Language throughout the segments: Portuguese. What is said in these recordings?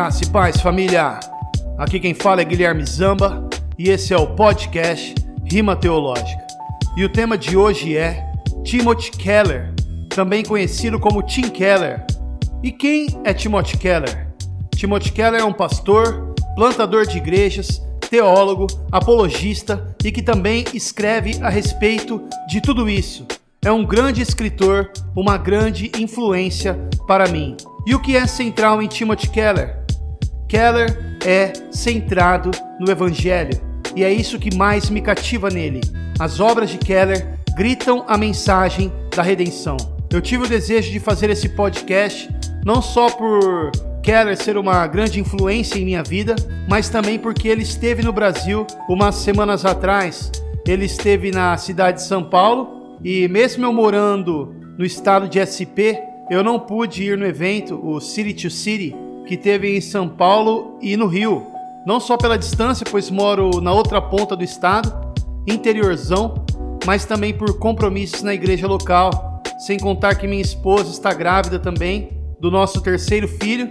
Graça e paz, família. Aqui quem fala é Guilherme Zamba e esse é o podcast Rima Teológica. E o tema de hoje é Timothy Keller, também conhecido como Tim Keller. E quem é Timothy Keller? Timothy Keller é um pastor, plantador de igrejas, teólogo, apologista e que também escreve a respeito de tudo isso. É um grande escritor, uma grande influência para mim. E o que é central em Timothy Keller? Keller é centrado no Evangelho e é isso que mais me cativa nele. As obras de Keller gritam a mensagem da redenção. Eu tive o desejo de fazer esse podcast não só por Keller ser uma grande influência em minha vida, mas também porque ele esteve no Brasil umas semanas atrás. Ele esteve na cidade de São Paulo e, mesmo eu morando no estado de SP, eu não pude ir no evento, o City to City, que teve em São Paulo e no Rio. Não só pela distância, pois moro na outra ponta do estado, interiorzão, mas também por compromissos na igreja local. Sem contar que minha esposa está grávida também do nosso terceiro filho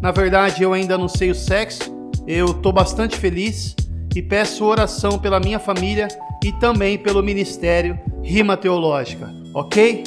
na verdade, eu ainda não sei o sexo. Eu tô bastante feliz e peço oração pela minha família e também pelo ministério Rima Teológica, ok?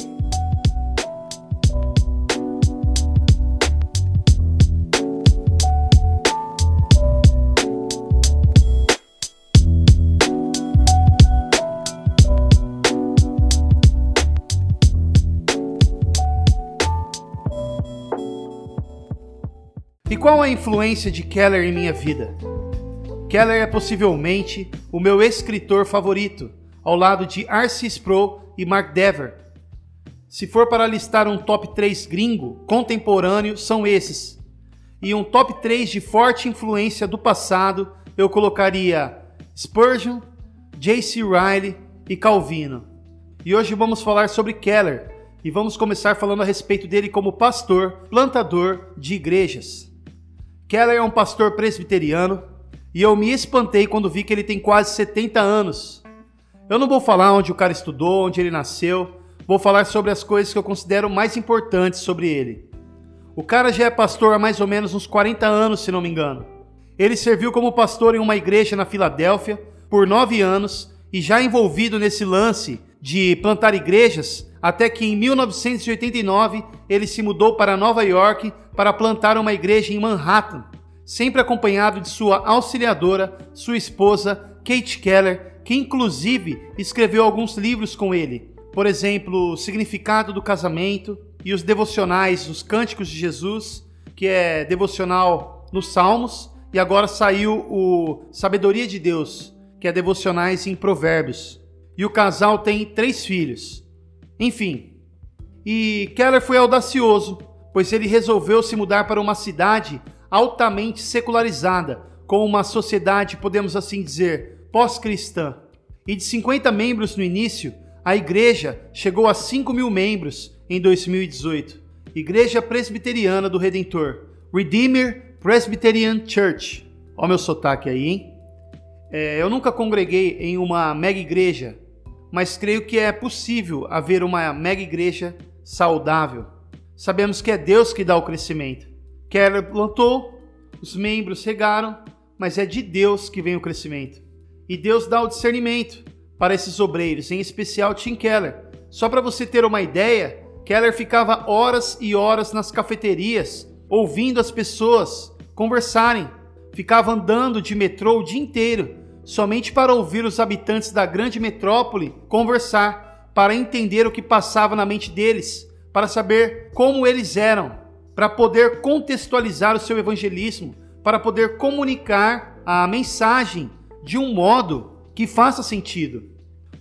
Qual a influência de Keller em minha vida? Keller é possivelmente o meu escritor favorito, ao lado de R.C. Sproul e Mark Dever. Se for para listar um top 3 gringo contemporâneo, são esses. E um top 3 de forte influência do passado, eu colocaria Spurgeon, J.C. Riley e Calvino. E hoje vamos falar sobre Keller e vamos começar falando a respeito dele como pastor, plantador de igrejas. Keller é um pastor presbiteriano e eu me espantei quando vi que ele tem quase 70 anos. Eu não vou falar onde o cara estudou, onde ele nasceu, vou falar sobre as coisas que eu considero mais importantes sobre ele. O cara já é pastor há mais ou menos uns 40 anos, se não me engano. Ele serviu como pastor em uma igreja na Filadélfia por nove anos e já envolvido nesse lance de plantar igrejas, até que em 1989 ele se mudou para Nova York para plantar uma igreja em Manhattan, sempre acompanhado de sua auxiliadora, sua esposa, Kate Keller, que inclusive escreveu alguns livros com ele. Por exemplo, O Significado do Casamento e os devocionais Os Cânticos de Jesus, que é devocional nos Salmos, e agora saiu o Sabedoria de Deus, que é devocionais em Provérbios. E o casal tem três filhos. Enfim, e Keller foi audacioso, pois ele resolveu se mudar para uma cidade altamente secularizada, com uma sociedade, podemos assim dizer, pós-cristã. E de 50 membros no início, a igreja chegou a 5 mil membros em 2018. Igreja Presbiteriana do Redentor, Redeemer Presbyterian Church. Olha o meu sotaque aí, hein? É, eu nunca congreguei em uma mega igreja mas creio que é possível haver uma mega igreja saudável. Sabemos que é Deus que dá o crescimento. Keller plantou, os membros regaram, mas é de Deus que vem o crescimento. E Deus dá o discernimento para esses obreiros, em especial Tim Keller. Só para você ter uma ideia, Keller ficava horas e horas nas cafeterias, ouvindo as pessoas conversarem. Ficava andando de metrô o dia inteiro, somente para ouvir os habitantes da grande metrópole conversar, para entender o que passava na mente deles, para saber como eles eram, para poder contextualizar o seu evangelismo, para poder comunicar a mensagem de um modo que faça sentido.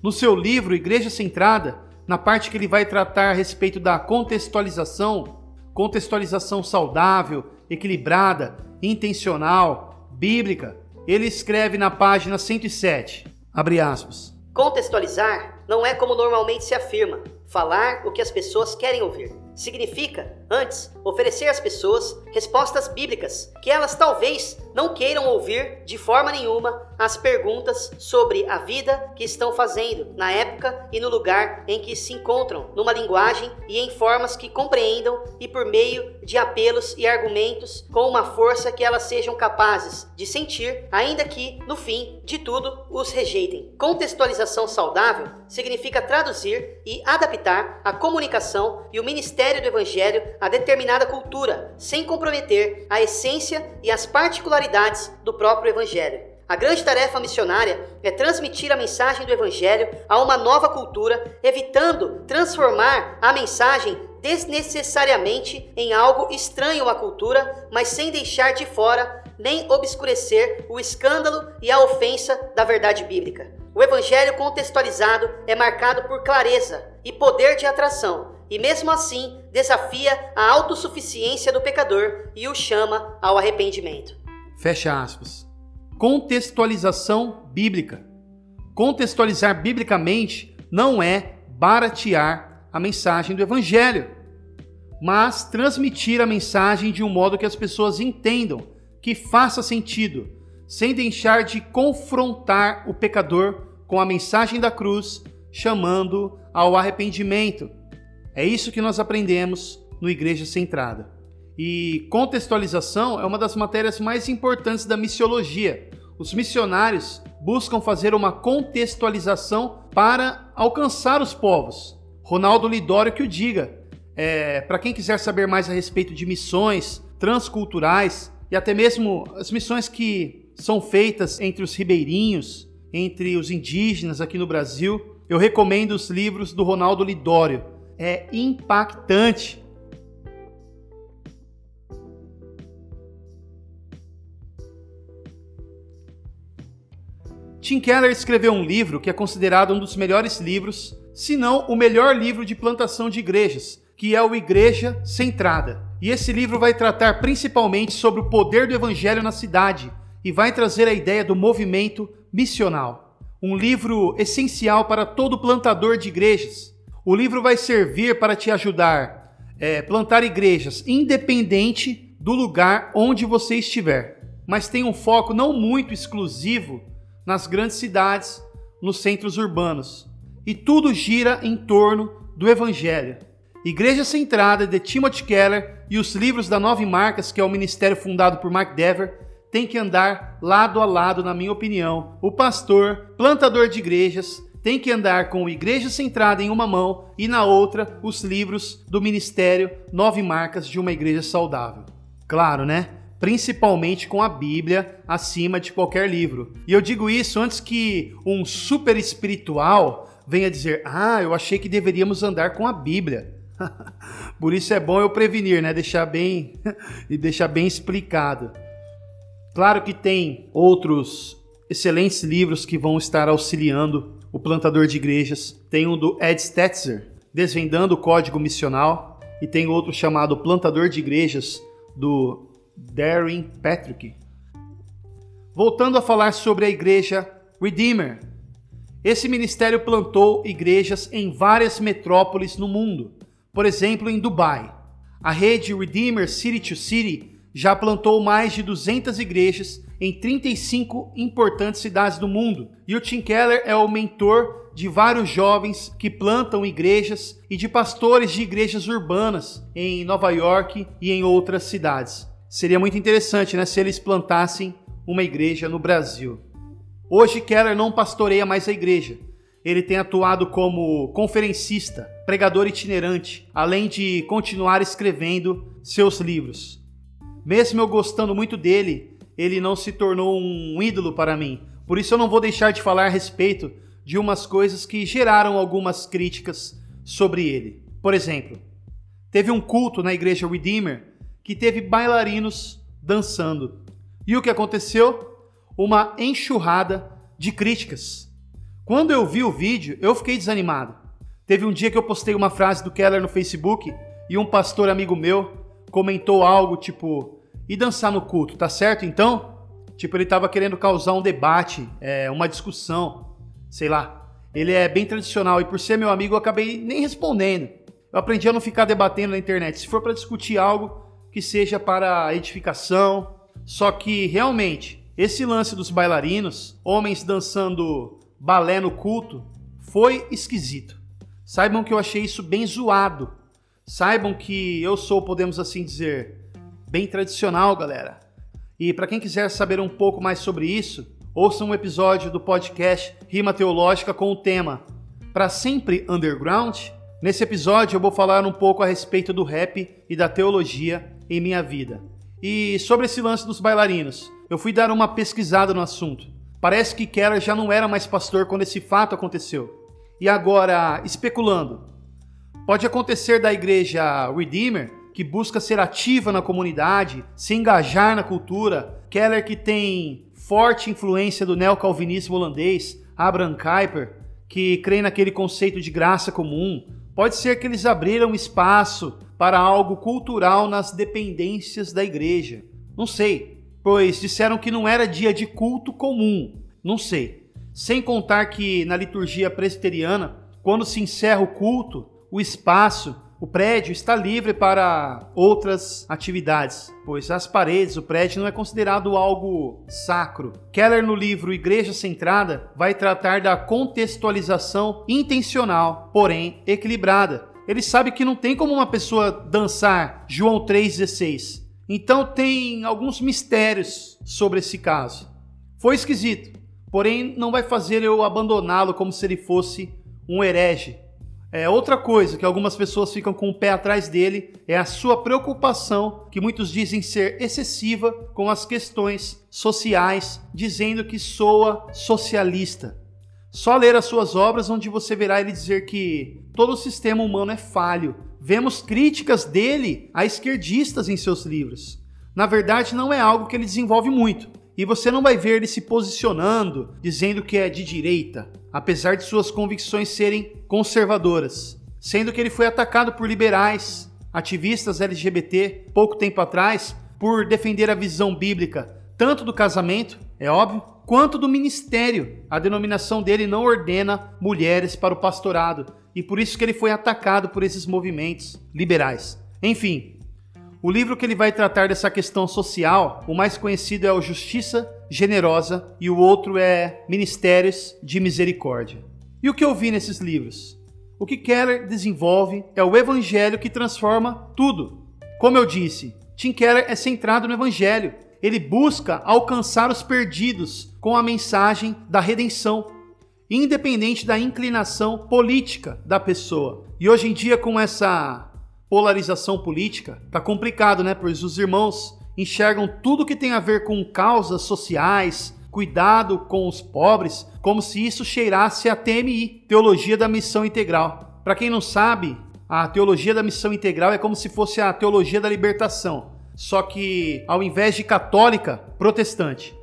No seu livro Igreja Centrada, na parte que ele vai tratar a respeito da contextualização, contextualização saudável, equilibrada, intencional, bíblica, ele escreve na página 107, abre aspas. Contextualizar não é como normalmente se afirma, falar o que as pessoas querem ouvir. Significa Antes, oferecer às pessoas respostas bíblicas que elas talvez não queiram ouvir de forma nenhuma as perguntas sobre a vida que estão fazendo na época e no lugar em que se encontram, numa linguagem e em formas que compreendam e por meio de apelos e argumentos com uma força que elas sejam capazes de sentir, ainda que no fim de tudo os rejeitem. Contextualização saudável significa traduzir e adaptar a comunicação e o ministério do evangelho a determinada cultura, sem comprometer a essência e as particularidades do próprio Evangelho. A grande tarefa missionária é transmitir a mensagem do Evangelho a uma nova cultura, evitando transformar a mensagem desnecessariamente em algo estranho à cultura, mas sem deixar de fora nem obscurecer o escândalo e a ofensa da verdade bíblica. O Evangelho contextualizado é marcado por clareza e poder de atração, e mesmo assim desafia a autossuficiência do pecador e o chama ao arrependimento. Fecha aspas. Contextualização bíblica. Contextualizar biblicamente não é baratear a mensagem do evangelho, mas transmitir a mensagem de um modo que as pessoas entendam, que faça sentido, sem deixar de confrontar o pecador com a mensagem da cruz, chamando ao arrependimento. É isso que nós aprendemos no Igreja Centrada. E contextualização é uma das matérias mais importantes da missiologia. Os missionários buscam fazer uma contextualização para alcançar os povos. Ronaldo Lidório que o diga. É, para quem quiser saber mais a respeito de missões transculturais e até mesmo as missões que são feitas entre os ribeirinhos, entre os indígenas aqui no Brasil, eu recomendo os livros do Ronaldo Lidório é impactante. Tim Keller escreveu um livro que é considerado um dos melhores livros, se não o melhor livro de plantação de igrejas, que é o Igreja Centrada. E esse livro vai tratar principalmente sobre o poder do evangelho na cidade e vai trazer a ideia do movimento missional. Um livro essencial para todo plantador de igrejas, o livro vai servir para te ajudar a é, plantar igrejas, independente do lugar onde você estiver, mas tem um foco não muito exclusivo nas grandes cidades, nos centros urbanos. E tudo gira em torno do Evangelho. Igreja Centrada de Timothy Keller e os livros da Nove Marcas, que é o ministério fundado por Mark Dever, tem que andar lado a lado, na minha opinião. O pastor, plantador de igrejas, tem que andar com Igreja Centrada em uma mão e na outra os livros do Ministério Nove Marcas de uma Igreja Saudável. Claro, né? Principalmente com a Bíblia acima de qualquer livro. E eu digo isso antes que um super espiritual venha dizer: Ah, eu achei que deveríamos andar com a Bíblia. Por isso é bom eu prevenir, né? Deixar bem e deixar bem explicado. Claro que tem outros excelentes livros que vão estar auxiliando o plantador de igrejas, tem um do Ed Stetzer, Desvendando o Código Missional, e tem outro chamado Plantador de Igrejas, do Darren Patrick. Voltando a falar sobre a igreja Redeemer. Esse ministério plantou igrejas em várias metrópoles no mundo, por exemplo, em Dubai. A rede Redeemer City to City já plantou mais de 200 igrejas em 35 importantes cidades do mundo. E o Tim Keller é o mentor de vários jovens que plantam igrejas e de pastores de igrejas urbanas em Nova York e em outras cidades. Seria muito interessante né, se eles plantassem uma igreja no Brasil. Hoje Keller não pastoreia mais a igreja. Ele tem atuado como conferencista, pregador itinerante, além de continuar escrevendo seus livros. Mesmo eu gostando muito dele, ele não se tornou um ídolo para mim. Por isso eu não vou deixar de falar a respeito de umas coisas que geraram algumas críticas sobre ele. Por exemplo, teve um culto na igreja Redeemer que teve bailarinos dançando. E o que aconteceu? Uma enxurrada de críticas. Quando eu vi o vídeo, eu fiquei desanimado. Teve um dia que eu postei uma frase do Keller no Facebook e um pastor amigo meu comentou algo tipo: e dançar no culto, tá certo então? Tipo, ele tava querendo causar um debate, é, uma discussão, sei lá. Ele é bem tradicional e por ser meu amigo eu acabei nem respondendo. Eu aprendi a não ficar debatendo na internet. Se for para discutir algo que seja para edificação, só que realmente esse lance dos bailarinos, homens dançando balé no culto, foi esquisito. Saibam que eu achei isso bem zoado. Saibam que eu sou, podemos assim dizer, bem tradicional, galera. E para quem quiser saber um pouco mais sobre isso, ouça um episódio do podcast Rima Teológica com o tema Para Sempre Underground. Nesse episódio eu vou falar um pouco a respeito do rap e da teologia em minha vida. E sobre esse lance dos bailarinos, eu fui dar uma pesquisada no assunto. Parece que Keller já não era mais pastor quando esse fato aconteceu. E agora, especulando, pode acontecer da igreja Redeemer, que busca ser ativa na comunidade, se engajar na cultura, Keller que tem forte influência do neocalvinismo holandês, Abraham Kuyper, que crê naquele conceito de graça comum. Pode ser que eles abriram espaço para algo cultural nas dependências da igreja. Não sei, pois disseram que não era dia de culto comum. Não sei. Sem contar que na liturgia presbiteriana, quando se encerra o culto, o espaço, o prédio está livre para outras atividades, pois as paredes, o prédio não é considerado algo sacro. Keller, no livro Igreja Centrada, vai tratar da contextualização intencional, porém equilibrada. Ele sabe que não tem como uma pessoa dançar João 3,16. Então tem alguns mistérios sobre esse caso. Foi esquisito, porém não vai fazer eu abandoná-lo como se ele fosse um herege. É, outra coisa que algumas pessoas ficam com o pé atrás dele é a sua preocupação, que muitos dizem ser excessiva, com as questões sociais, dizendo que soa socialista. Só ler as suas obras onde você verá ele dizer que todo o sistema humano é falho. Vemos críticas dele a esquerdistas em seus livros. Na verdade, não é algo que ele desenvolve muito. E você não vai ver ele se posicionando, dizendo que é de direita, apesar de suas convicções serem conservadoras. Sendo que ele foi atacado por liberais, ativistas LGBT, pouco tempo atrás, por defender a visão bíblica tanto do casamento, é óbvio, quanto do ministério. A denominação dele não ordena mulheres para o pastorado, e por isso que ele foi atacado por esses movimentos liberais. Enfim, o livro que ele vai tratar dessa questão social, o mais conhecido é o Justiça Generosa e o outro é Ministérios de Misericórdia. E o que eu vi nesses livros? O que Keller desenvolve é o evangelho que transforma tudo. Como eu disse, Tim Keller é centrado no evangelho. Ele busca alcançar os perdidos com a mensagem da redenção, independente da inclinação política da pessoa. E hoje em dia, com essa polarização política, tá complicado, né? Pois os irmãos enxergam tudo que tem a ver com causas sociais, cuidado com os pobres, como se isso cheirasse a TMI, Teologia da Missão Integral. Para quem não sabe, a teologia da missão integral é como se fosse a teologia da libertação, só que ao invés de católica, protestante.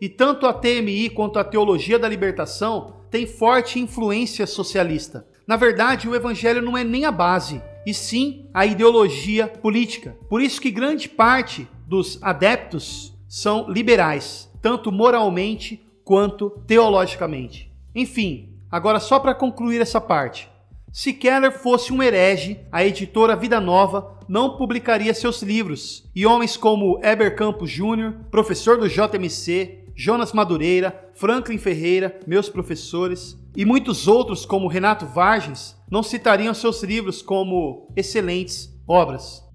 E tanto a TMI quanto a teologia da libertação tem forte influência socialista. Na verdade, o evangelho não é nem a base, e sim a ideologia política. Por isso que grande parte dos adeptos são liberais, tanto moralmente quanto teologicamente. Enfim, agora só para concluir essa parte. Se Keller fosse um herege, a editora Vida Nova não publicaria seus livros, e homens como Heber Campos Jr., professor do JMC, Jonas Madureira, Franklin Ferreira, meus professores, e muitos outros, como Renato Vargens, não citariam seus livros como excelentes obras.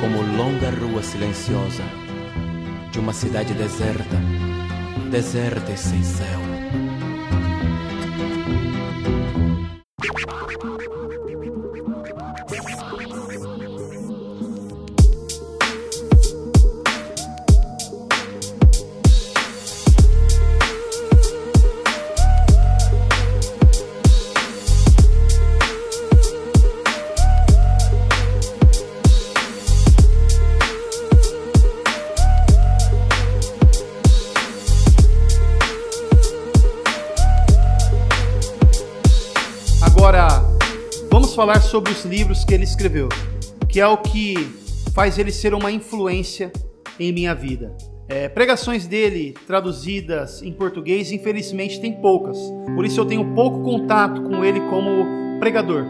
Como longa rua silenciosa de uma cidade deserta, deserta e sem céu. Falar sobre os livros que ele escreveu, que é o que faz ele ser uma influência em minha vida. É, pregações dele traduzidas em português, infelizmente, tem poucas. Por isso eu tenho pouco contato com ele como pregador.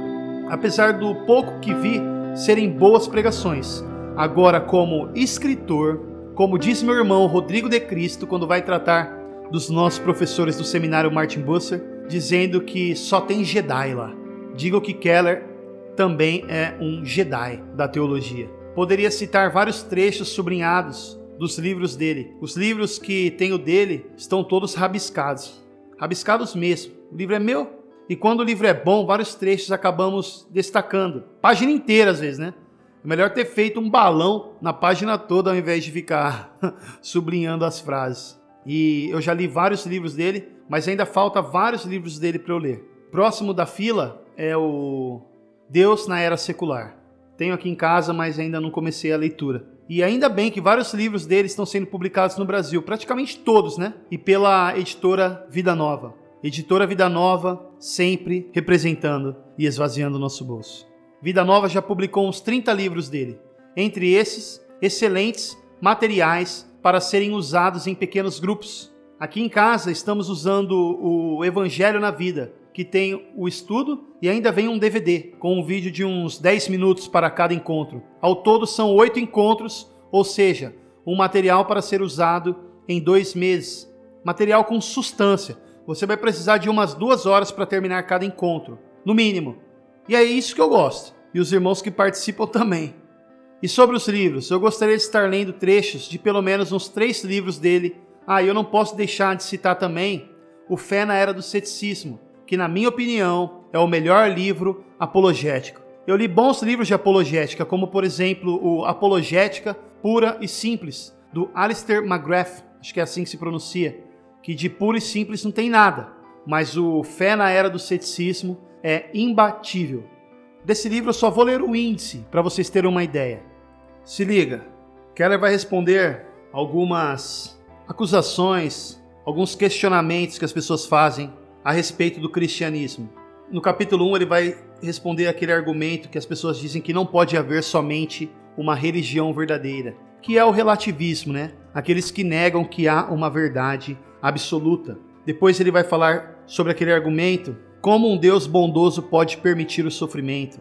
Apesar do pouco que vi serem boas pregações. Agora, como escritor, como diz meu irmão Rodrigo de Cristo quando vai tratar dos nossos professores do seminário Martin Busser, dizendo que só tem Jedi lá. Digo que Keller também é um Jedi da teologia. Poderia citar vários trechos sublinhados dos livros dele. Os livros que tenho dele estão todos rabiscados. Rabiscados mesmo. O livro é meu. E quando o livro é bom, vários trechos acabamos destacando. Página inteira, às vezes, né? É melhor ter feito um balão na página toda ao invés de ficar sublinhando as frases. E eu já li vários livros dele, mas ainda falta vários livros dele para eu ler. Próximo da fila é o Deus na Era Secular. Tenho aqui em casa, mas ainda não comecei a leitura. E ainda bem que vários livros dele estão sendo publicados no Brasil, praticamente todos, né? E pela editora Vida Nova. Editora Vida Nova, sempre representando e esvaziando o nosso bolso. Vida Nova já publicou uns 30 livros dele. Entre esses, excelentes materiais para serem usados em pequenos grupos. Aqui em casa estamos usando o Evangelho na Vida, que tem o estudo e ainda vem um DVD com um vídeo de uns 10 minutos para cada encontro. Ao todo são oito encontros, ou seja, um material para ser usado em dois meses. Material com substância. Você vai precisar de umas duas horas para terminar cada encontro, no mínimo. E é isso que eu gosto. E os irmãos que participam também. E sobre os livros, eu gostaria de estar lendo trechos de pelo menos uns três livros dele. Ah, eu não posso deixar de citar também O Fé na Era do Ceticismo, que, na minha opinião, é o melhor livro apologético. Eu li bons livros de apologética, como por exemplo o Apologética Pura e Simples, do Alistair McGrath, acho que é assim que se pronuncia, que de puro e simples não tem nada, mas o Fé na Era do Ceticismo é imbatível. Desse livro eu só vou ler o índice para vocês terem uma ideia. Se liga, Keller vai responder algumas acusações, alguns questionamentos que as pessoas fazem a respeito do cristianismo. No capítulo 1, ele vai responder aquele argumento que as pessoas dizem que não pode haver somente uma religião verdadeira, que é o relativismo, né? Aqueles que negam que há uma verdade absoluta. Depois ele vai falar sobre aquele argumento, como um Deus bondoso pode permitir o sofrimento.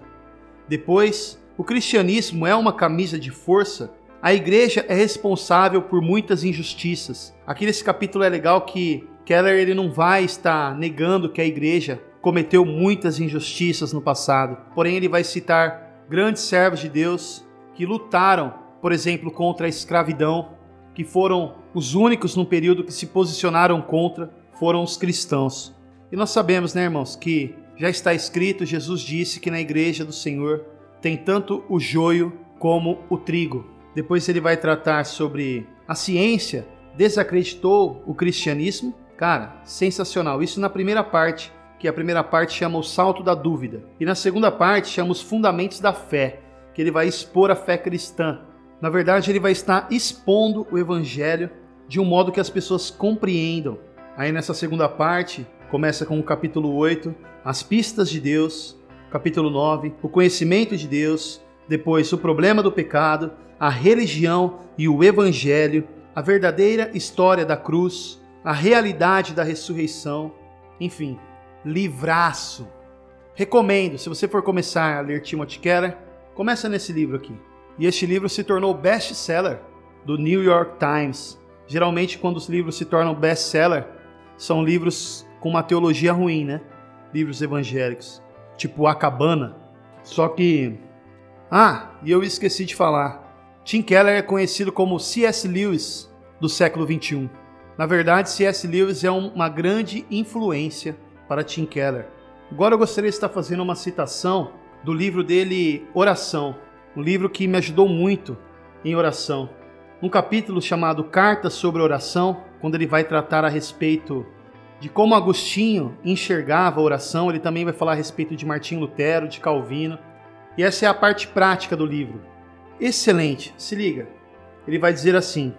Depois, o cristianismo é uma camisa de força? A igreja é responsável por muitas injustiças. Aqui nesse capítulo é legal que Keller ele não vai estar negando que a igreja cometeu muitas injustiças no passado. Porém, ele vai citar grandes servos de Deus que lutaram, por exemplo, contra a escravidão, que foram os únicos no período que se posicionaram contra, foram os cristãos. E nós sabemos, né, irmãos, que já está escrito, Jesus disse que na igreja do Senhor tem tanto o joio como o trigo. Depois ele vai tratar sobre a ciência desacreditou o cristianismo. Cara, sensacional. Isso na primeira parte, que a primeira parte chama o salto da dúvida. E na segunda parte chama os fundamentos da fé, que ele vai expor a fé cristã. Na verdade, ele vai estar expondo o evangelho de um modo que as pessoas compreendam. Aí nessa segunda parte, começa com o capítulo 8, as pistas de Deus, capítulo 9, o conhecimento de Deus, depois o problema do pecado, a religião e o evangelho, a verdadeira história da cruz, a realidade da ressurreição, enfim, livraço. Recomendo, se você for começar a ler Timothy Keller, começa nesse livro aqui. E este livro se tornou best-seller do New York Times. Geralmente, quando os livros se tornam best-seller, são livros com uma teologia ruim, né? Livros evangélicos tipo A Cabana. Só que. Ah, e eu esqueci de falar. Tim Keller é conhecido como C.S. Lewis do século 21. Na verdade, C.S. Lewis é uma grande influência para Tim Keller. Agora eu gostaria de estar fazendo uma citação do livro dele Oração, um livro que me ajudou muito em oração. Um capítulo chamado Cartas sobre Oração, quando ele vai tratar a respeito de como Agostinho enxergava a oração, ele também vai falar a respeito de Martinho Lutero, de Calvino. E essa é a parte prática do livro. Excelente, se liga. Ele vai dizer assim: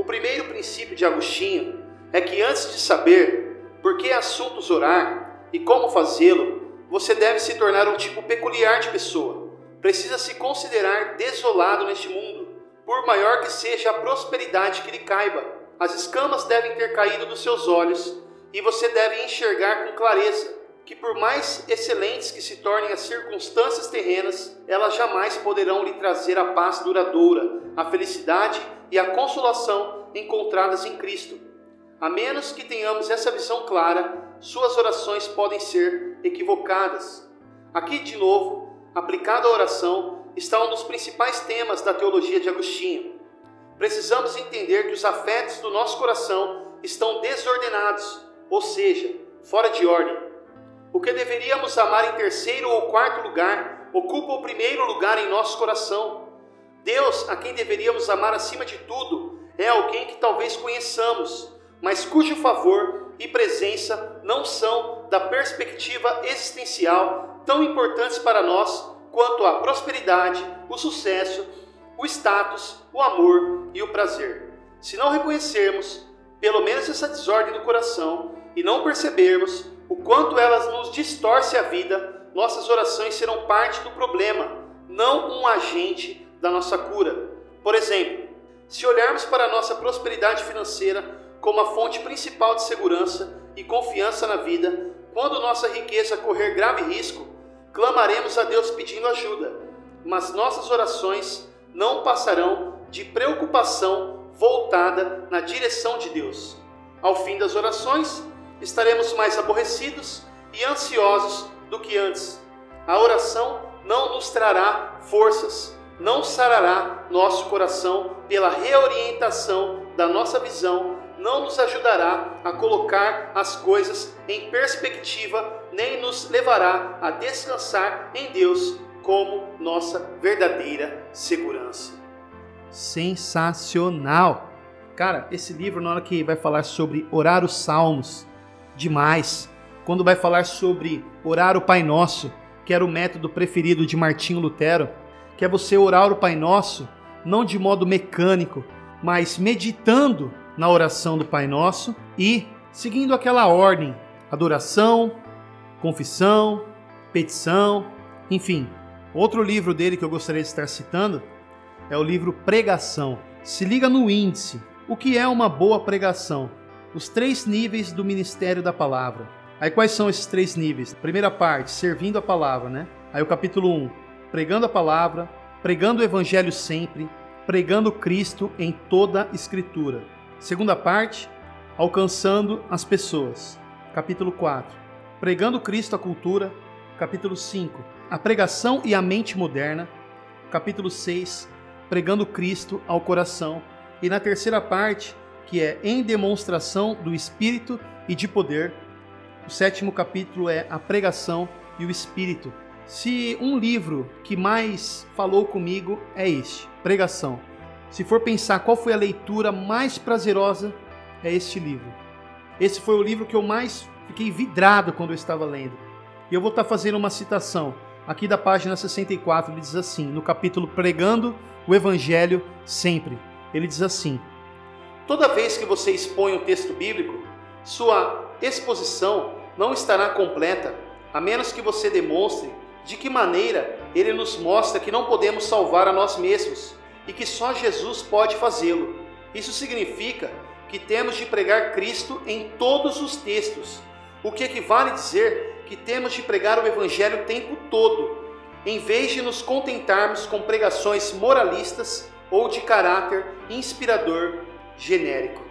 O primeiro princípio de Agostinho é que antes de saber por que assuntos orar e como fazê-lo, você deve se tornar um tipo peculiar de pessoa. Precisa se considerar desolado neste mundo, por maior que seja a prosperidade que lhe caiba. As escamas devem ter caído dos seus olhos e você deve enxergar com clareza que, por mais excelentes que se tornem as circunstâncias terrenas, elas jamais poderão lhe trazer a paz duradoura, a felicidade e a consolação encontradas em Cristo. A menos que tenhamos essa visão clara, suas orações podem ser equivocadas. Aqui, de novo, aplicado à oração, está um dos principais temas da teologia de Agostinho. Precisamos entender que os afetos do nosso coração estão desordenados, ou seja, fora de ordem. O que deveríamos amar em terceiro ou quarto lugar ocupa o primeiro lugar em nosso coração. Deus, a quem deveríamos amar acima de tudo, é alguém que talvez conheçamos, mas cujo favor e presença não são, da perspectiva existencial, tão importantes para nós quanto a prosperidade, o sucesso, o status, o amor e o prazer. Se não reconhecermos, pelo menos essa desordem do coração, e não percebermos o quanto elas nos distorce a vida, nossas orações serão parte do problema, não um agente da nossa cura. Por exemplo, se olharmos para a nossa prosperidade financeira como a fonte principal de segurança e confiança na vida, quando nossa riqueza correr grave risco, clamaremos a Deus pedindo ajuda, mas nossas orações não passarão de preocupação voltada na direção de Deus. Ao fim das orações, estaremos mais aborrecidos e ansiosos do que antes. A oração não nos trará forças, não sarará nosso coração pela reorientação da nossa visão não nos ajudará a colocar as coisas em perspectiva, nem nos levará a descansar em Deus como nossa verdadeira segurança. Sensacional! Cara, esse livro, na hora que vai falar sobre orar os salmos, demais. Quando vai falar sobre orar o Pai Nosso, que era o método preferido de Martinho Lutero, que é você orar o Pai Nosso não de modo mecânico, mas meditando na oração do Pai Nosso e seguindo aquela ordem: adoração, confissão, petição, enfim. Outro livro dele que eu gostaria de estar citando é o livro Pregação. Se liga no índice. O que é uma boa pregação? Os três níveis do ministério da palavra. Aí quais são esses três níveis? Primeira parte, servindo a palavra, né? Aí o capítulo 1, pregando a palavra, pregando o evangelho sempre, pregando Cristo em toda escritura. Segunda parte, alcançando as pessoas. Capítulo 4. Pregando Cristo à cultura. Capítulo 5. A pregação e a mente moderna. Capítulo 6. Pregando Cristo ao coração. E na terceira parte, que é em demonstração do Espírito e de poder. O sétimo capítulo é a pregação e o Espírito. Se um livro que mais falou comigo é este, Pregação. Se for pensar qual foi a leitura mais prazerosa, é este livro. Esse foi o livro que eu mais fiquei vidrado quando eu estava lendo. E eu vou estar fazendo uma citação aqui da página 64. Ele diz assim, no capítulo Pregando o Evangelho Sempre. Ele diz assim: Toda vez que você expõe um texto bíblico, sua exposição não estará completa, a menos que você demonstre de que maneira ele nos mostra que não podemos salvar a nós mesmos e que só Jesus pode fazê-lo. Isso significa que temos de pregar Cristo em todos os textos, o que equivale a dizer que temos de pregar o Evangelho o tempo todo, em vez de nos contentarmos com pregações moralistas ou de caráter inspirador genérico.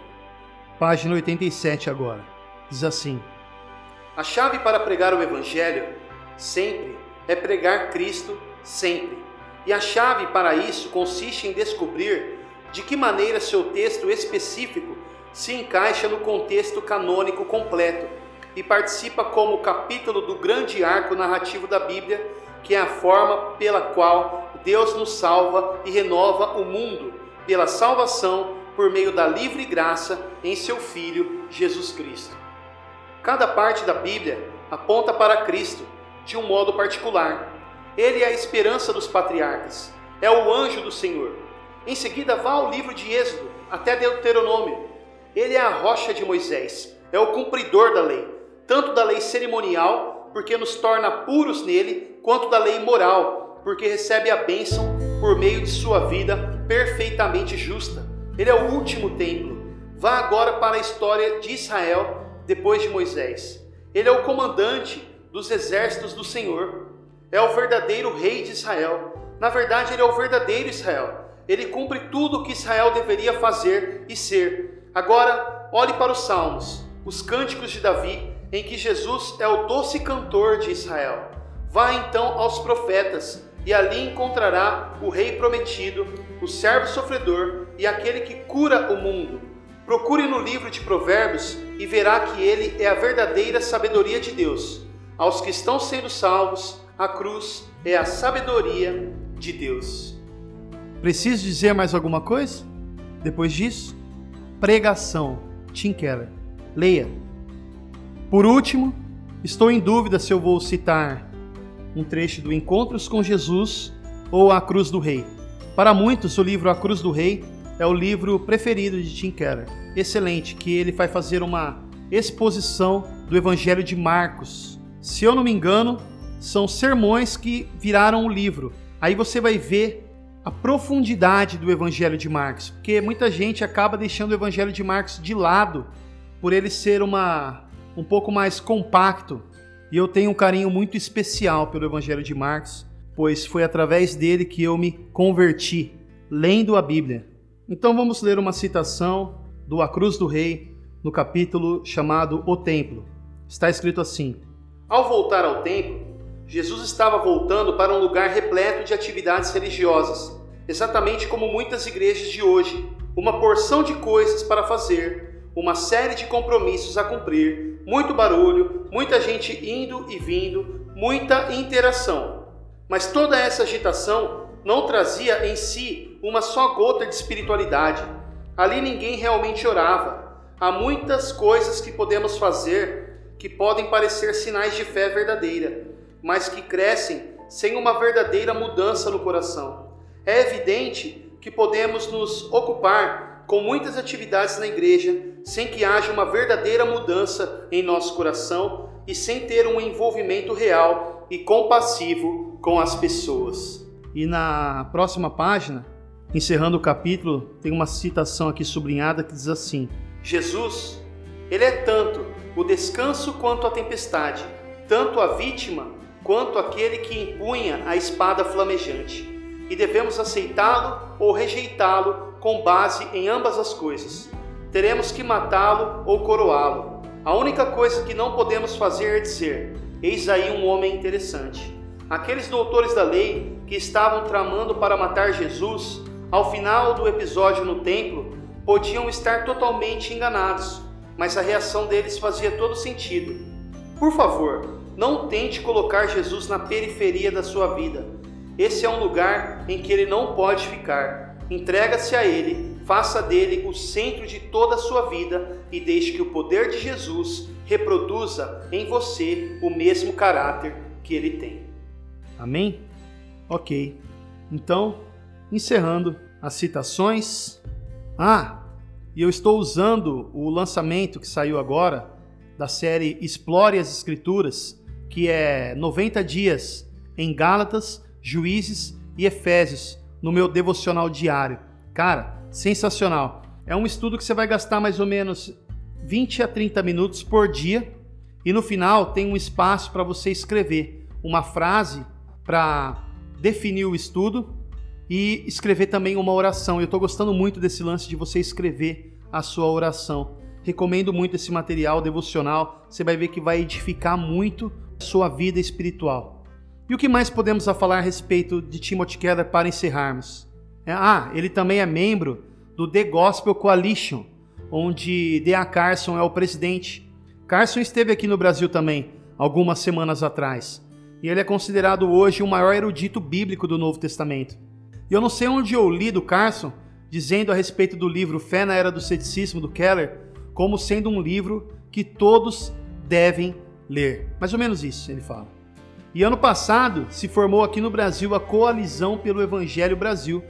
Página 87 agora. Diz assim: A chave para pregar o Evangelho sempre é pregar Cristo sempre e a chave para isso consiste em descobrir de que maneira seu texto específico se encaixa no contexto canônico completo e participa como capítulo do grande arco narrativo da Bíblia, que é a forma pela qual Deus nos salva e renova o mundo pela salvação por meio da livre graça em seu Filho Jesus Cristo. Cada parte da Bíblia aponta para Cristo de um modo particular ele é a esperança dos patriarcas, é o anjo do Senhor. Em seguida, vá ao livro de Êxodo, até Deuteronômio. Ele é a rocha de Moisés, é o cumpridor da lei, tanto da lei cerimonial porque nos torna puros nele, quanto da lei moral, porque recebe a bênção por meio de sua vida perfeitamente justa. Ele é o último templo. Vá agora para a história de Israel depois de Moisés. Ele é o comandante dos exércitos do Senhor. É o verdadeiro rei de Israel. Na verdade, ele é o verdadeiro Israel. Ele cumpre tudo o que Israel deveria fazer e ser. Agora, olhe para os salmos, os cânticos de Davi, em que Jesus é o doce cantor de Israel. Vá então aos profetas, e ali encontrará o rei prometido, o servo sofredor e aquele que cura o mundo. Procure no livro de Provérbios e verá que ele é a verdadeira sabedoria de Deus. Aos que estão sendo salvos, a cruz é a sabedoria de Deus. Preciso dizer mais alguma coisa? Depois disso, pregação. Tim Keller. Leia. Por último, estou em dúvida se eu vou citar um trecho do Encontros com Jesus ou A Cruz do Rei. Para muitos, o livro A Cruz do Rei é o livro preferido de Tim Keller. Excelente, que ele vai fazer uma exposição do Evangelho de Marcos. Se eu não me engano, são sermões que viraram o livro. Aí você vai ver a profundidade do Evangelho de Marcos, porque muita gente acaba deixando o Evangelho de Marcos de lado por ele ser uma um pouco mais compacto. E eu tenho um carinho muito especial pelo Evangelho de Marcos, pois foi através dele que eu me converti, lendo a Bíblia. Então vamos ler uma citação do A Cruz do Rei, no capítulo chamado O Templo. Está escrito assim: Ao voltar ao templo, Jesus estava voltando para um lugar repleto de atividades religiosas, exatamente como muitas igrejas de hoje, uma porção de coisas para fazer, uma série de compromissos a cumprir, muito barulho, muita gente indo e vindo, muita interação. Mas toda essa agitação não trazia em si uma só gota de espiritualidade. Ali ninguém realmente orava. Há muitas coisas que podemos fazer que podem parecer sinais de fé verdadeira, mas que crescem sem uma verdadeira mudança no coração. É evidente que podemos nos ocupar com muitas atividades na igreja sem que haja uma verdadeira mudança em nosso coração e sem ter um envolvimento real e compassivo com as pessoas. E na próxima página, encerrando o capítulo, tem uma citação aqui sublinhada que diz assim: Jesus, ele é tanto o descanso quanto a tempestade, tanto a vítima quanto aquele que empunha a espada flamejante, e devemos aceitá-lo ou rejeitá-lo com base em ambas as coisas. Teremos que matá-lo ou coroá-lo. A única coisa que não podemos fazer é dizer: Eis aí um homem interessante. Aqueles doutores da lei que estavam tramando para matar Jesus, ao final do episódio no templo, podiam estar totalmente enganados, mas a reação deles fazia todo sentido. Por favor, não tente colocar Jesus na periferia da sua vida. Esse é um lugar em que ele não pode ficar. Entrega-se a ele, faça dele o centro de toda a sua vida e deixe que o poder de Jesus reproduza em você o mesmo caráter que ele tem. Amém? Ok. Então, encerrando as citações. Ah, e eu estou usando o lançamento que saiu agora da série Explore as Escrituras que é 90 dias em Gálatas, Juízes e Efésios, no meu devocional diário. Cara, sensacional. É um estudo que você vai gastar mais ou menos 20 a 30 minutos por dia e no final tem um espaço para você escrever uma frase para definir o estudo e escrever também uma oração. Eu estou gostando muito desse lance de você escrever a sua oração. Recomendo muito esse material devocional. Você vai ver que vai edificar muito sua vida espiritual. E o que mais podemos a falar a respeito de Timothy Keller para encerrarmos? É, ah, ele também é membro do The Gospel Coalition, onde D.A. Carson é o presidente. Carson esteve aqui no Brasil também, algumas semanas atrás, e ele é considerado hoje o maior erudito bíblico do Novo Testamento. E eu não sei onde eu li do Carson dizendo a respeito do livro Fé na Era do Ceticismo do Keller como sendo um livro que todos devem ler. Mais ou menos isso ele fala. E ano passado se formou aqui no Brasil a Coalizão pelo Evangelho Brasil,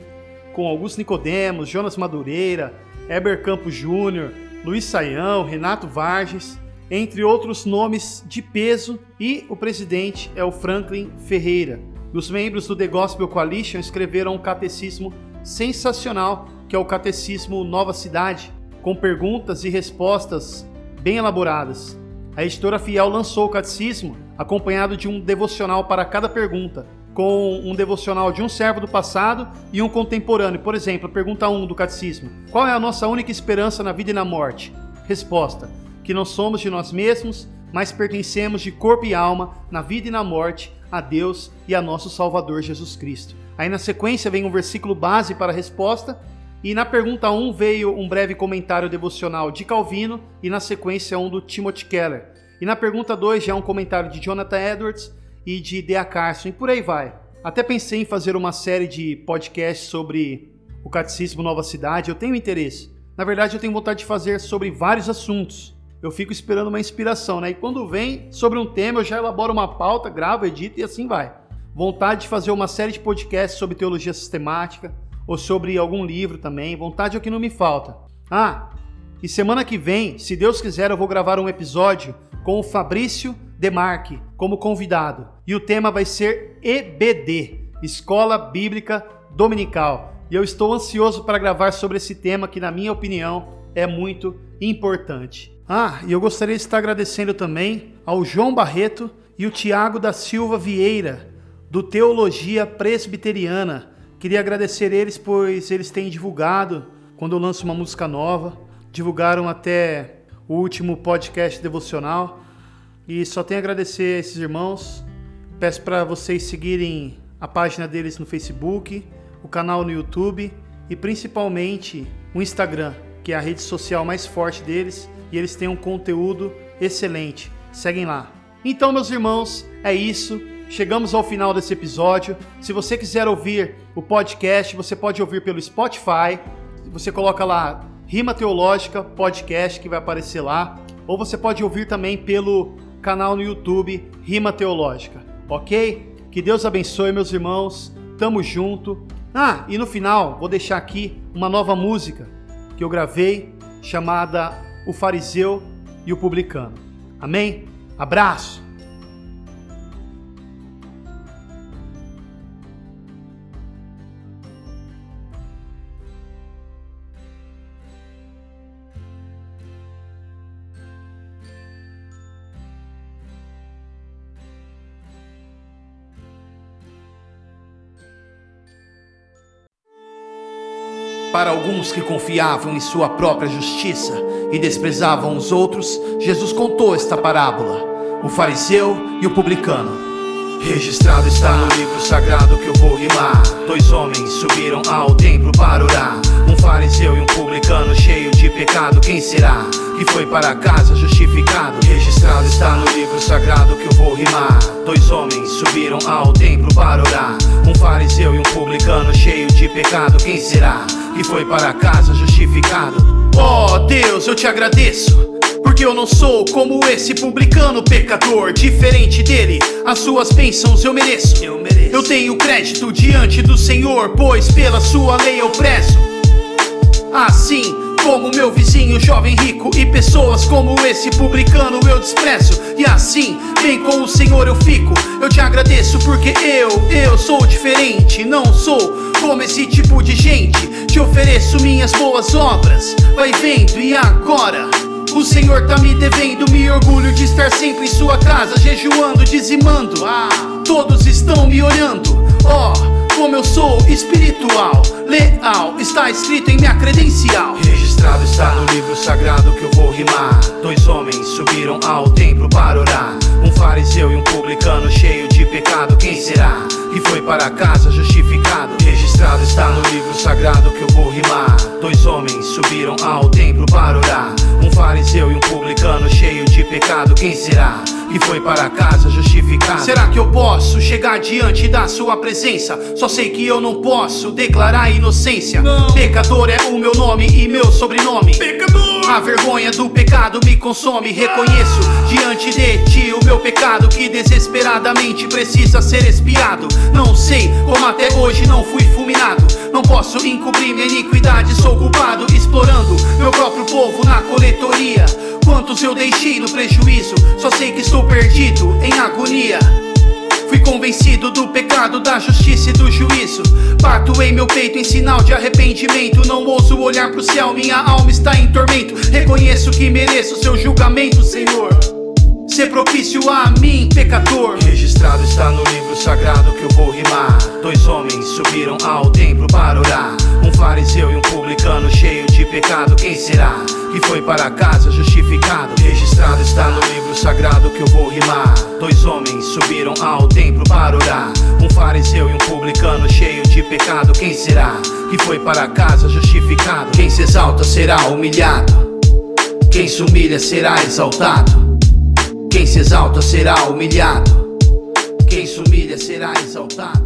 com Augusto Nicodemos, Jonas Madureira, Heber Campos Júnior, Luiz Saião, Renato Varges. entre outros nomes de peso, e o presidente é o Franklin Ferreira. Os membros do The Gospel Coalition escreveram um catecismo sensacional, que é o Catecismo Nova Cidade, com perguntas e respostas bem elaboradas. A editora Fiel lançou o catecismo acompanhado de um devocional para cada pergunta, com um devocional de um servo do passado e um contemporâneo. Por exemplo, pergunta 1 do catecismo: Qual é a nossa única esperança na vida e na morte? Resposta: Que não somos de nós mesmos, mas pertencemos de corpo e alma, na vida e na morte, a Deus e a nosso Salvador Jesus Cristo. Aí na sequência vem um versículo base para a resposta, e na pergunta 1 veio um breve comentário devocional de Calvino e na sequência um do Timothy Keller. E na pergunta 2 já é um comentário de Jonathan Edwards e de Dea Carson e por aí vai. Até pensei em fazer uma série de podcasts sobre o Catecismo Nova Cidade, eu tenho interesse. Na verdade, eu tenho vontade de fazer sobre vários assuntos. Eu fico esperando uma inspiração, né? E quando vem sobre um tema, eu já elaboro uma pauta, gravo, edito e assim vai. Vontade de fazer uma série de podcasts sobre teologia sistemática, ou sobre algum livro também. Vontade é o que não me falta. Ah, e semana que vem, se Deus quiser, eu vou gravar um episódio com o Fabrício Demarque como convidado. E o tema vai ser EBD Escola Bíblica Dominical. E eu estou ansioso para gravar sobre esse tema que, na minha opinião, é muito importante. Ah, e eu gostaria de estar agradecendo também ao João Barreto e o Tiago da Silva Vieira, do Teologia Presbiteriana, Queria agradecer eles, pois eles têm divulgado quando eu lanço uma música nova. Divulgaram até o último podcast devocional. E só tenho a agradecer a esses irmãos. Peço para vocês seguirem a página deles no Facebook, o canal no YouTube e principalmente o Instagram, que é a rede social mais forte deles. E eles têm um conteúdo excelente. Seguem lá. Então, meus irmãos, é isso. Chegamos ao final desse episódio. Se você quiser ouvir o podcast, você pode ouvir pelo Spotify. Você coloca lá Rima Teológica Podcast que vai aparecer lá, ou você pode ouvir também pelo canal no YouTube Rima Teológica, OK? Que Deus abençoe meus irmãos. Tamo junto. Ah, e no final vou deixar aqui uma nova música que eu gravei chamada O Fariseu e o Publicano. Amém? Abraço. Alguns que confiavam em sua própria justiça e desprezavam os outros, Jesus contou esta parábola: o fariseu e o publicano. Registrado está no livro sagrado que eu vou rimar. Dois homens subiram ao templo para orar. Um fariseu e um publicano cheio de pecado. Quem será que foi para casa justificado? Registrado está no livro sagrado que eu vou rimar. Dois homens subiram ao templo para orar. Um fariseu e um publicano cheio de pecado. Quem será que foi para casa justificado? Oh Deus, eu te agradeço. Porque eu não sou como esse publicano pecador, diferente dele, as suas bênçãos eu mereço. Eu, mereço. eu tenho crédito diante do Senhor, pois pela sua lei eu prezo. Assim como meu vizinho jovem rico e pessoas como esse publicano eu desprezo. E assim, bem com o Senhor eu fico. Eu te agradeço porque eu, eu sou diferente, não sou como esse tipo de gente. Te ofereço minhas boas obras. Vai vendo e agora o Senhor tá me devendo, me orgulho de estar sempre em sua casa, jejuando, dizimando. Ah, todos estão me olhando. Ó, oh, como eu sou espiritual, leal, está escrito em minha credencial. Registrado está no livro sagrado que eu vou rimar. Dois homens subiram ao templo para orar. Um fariseu e um publicano cheio de pecado. Quem será que foi para casa justificado? Registrado está no livro sagrado que eu vou rimar. Dois homens subiram ao templo para orar. Um fariseu e um publicano cheio de pecado. Quem será que foi para casa justificado? Será que eu posso chegar diante da sua presença? Só sei que eu não posso declarar inocência. Não. Pecador é o meu nome e meu sobrenome. Pecador! A vergonha do pecado me consome. Reconheço diante de ti o meu pecado que desesperadamente precisa ser espiado. Não sei como até hoje não fui fulminado. Não posso encobrir minha iniquidade. Sou culpado, explorando meu próprio povo na coletoria. Quantos eu deixei no prejuízo? Só sei que estou perdido em agonia. Fui convencido do pecado, da justiça e do juízo. Bato em meu peito em sinal de arrependimento. Não ouso olhar pro céu, minha alma está em tormento. Reconheço que mereço seu julgamento, Senhor. Ser propício a mim, pecador. Registrado está no livro sagrado que eu vou rimar. Dois homens subiram ao templo para orar. Fariseu e um publicano cheio de pecado. Quem será que foi para casa justificado? Registrado está no livro sagrado que eu vou rimar. Dois homens subiram ao templo para orar. Um fariseu e um publicano cheio de pecado. Quem será que foi para casa justificado? Quem se exalta será humilhado. Quem se humilha será exaltado. Quem se exalta será humilhado. Quem se humilha será exaltado.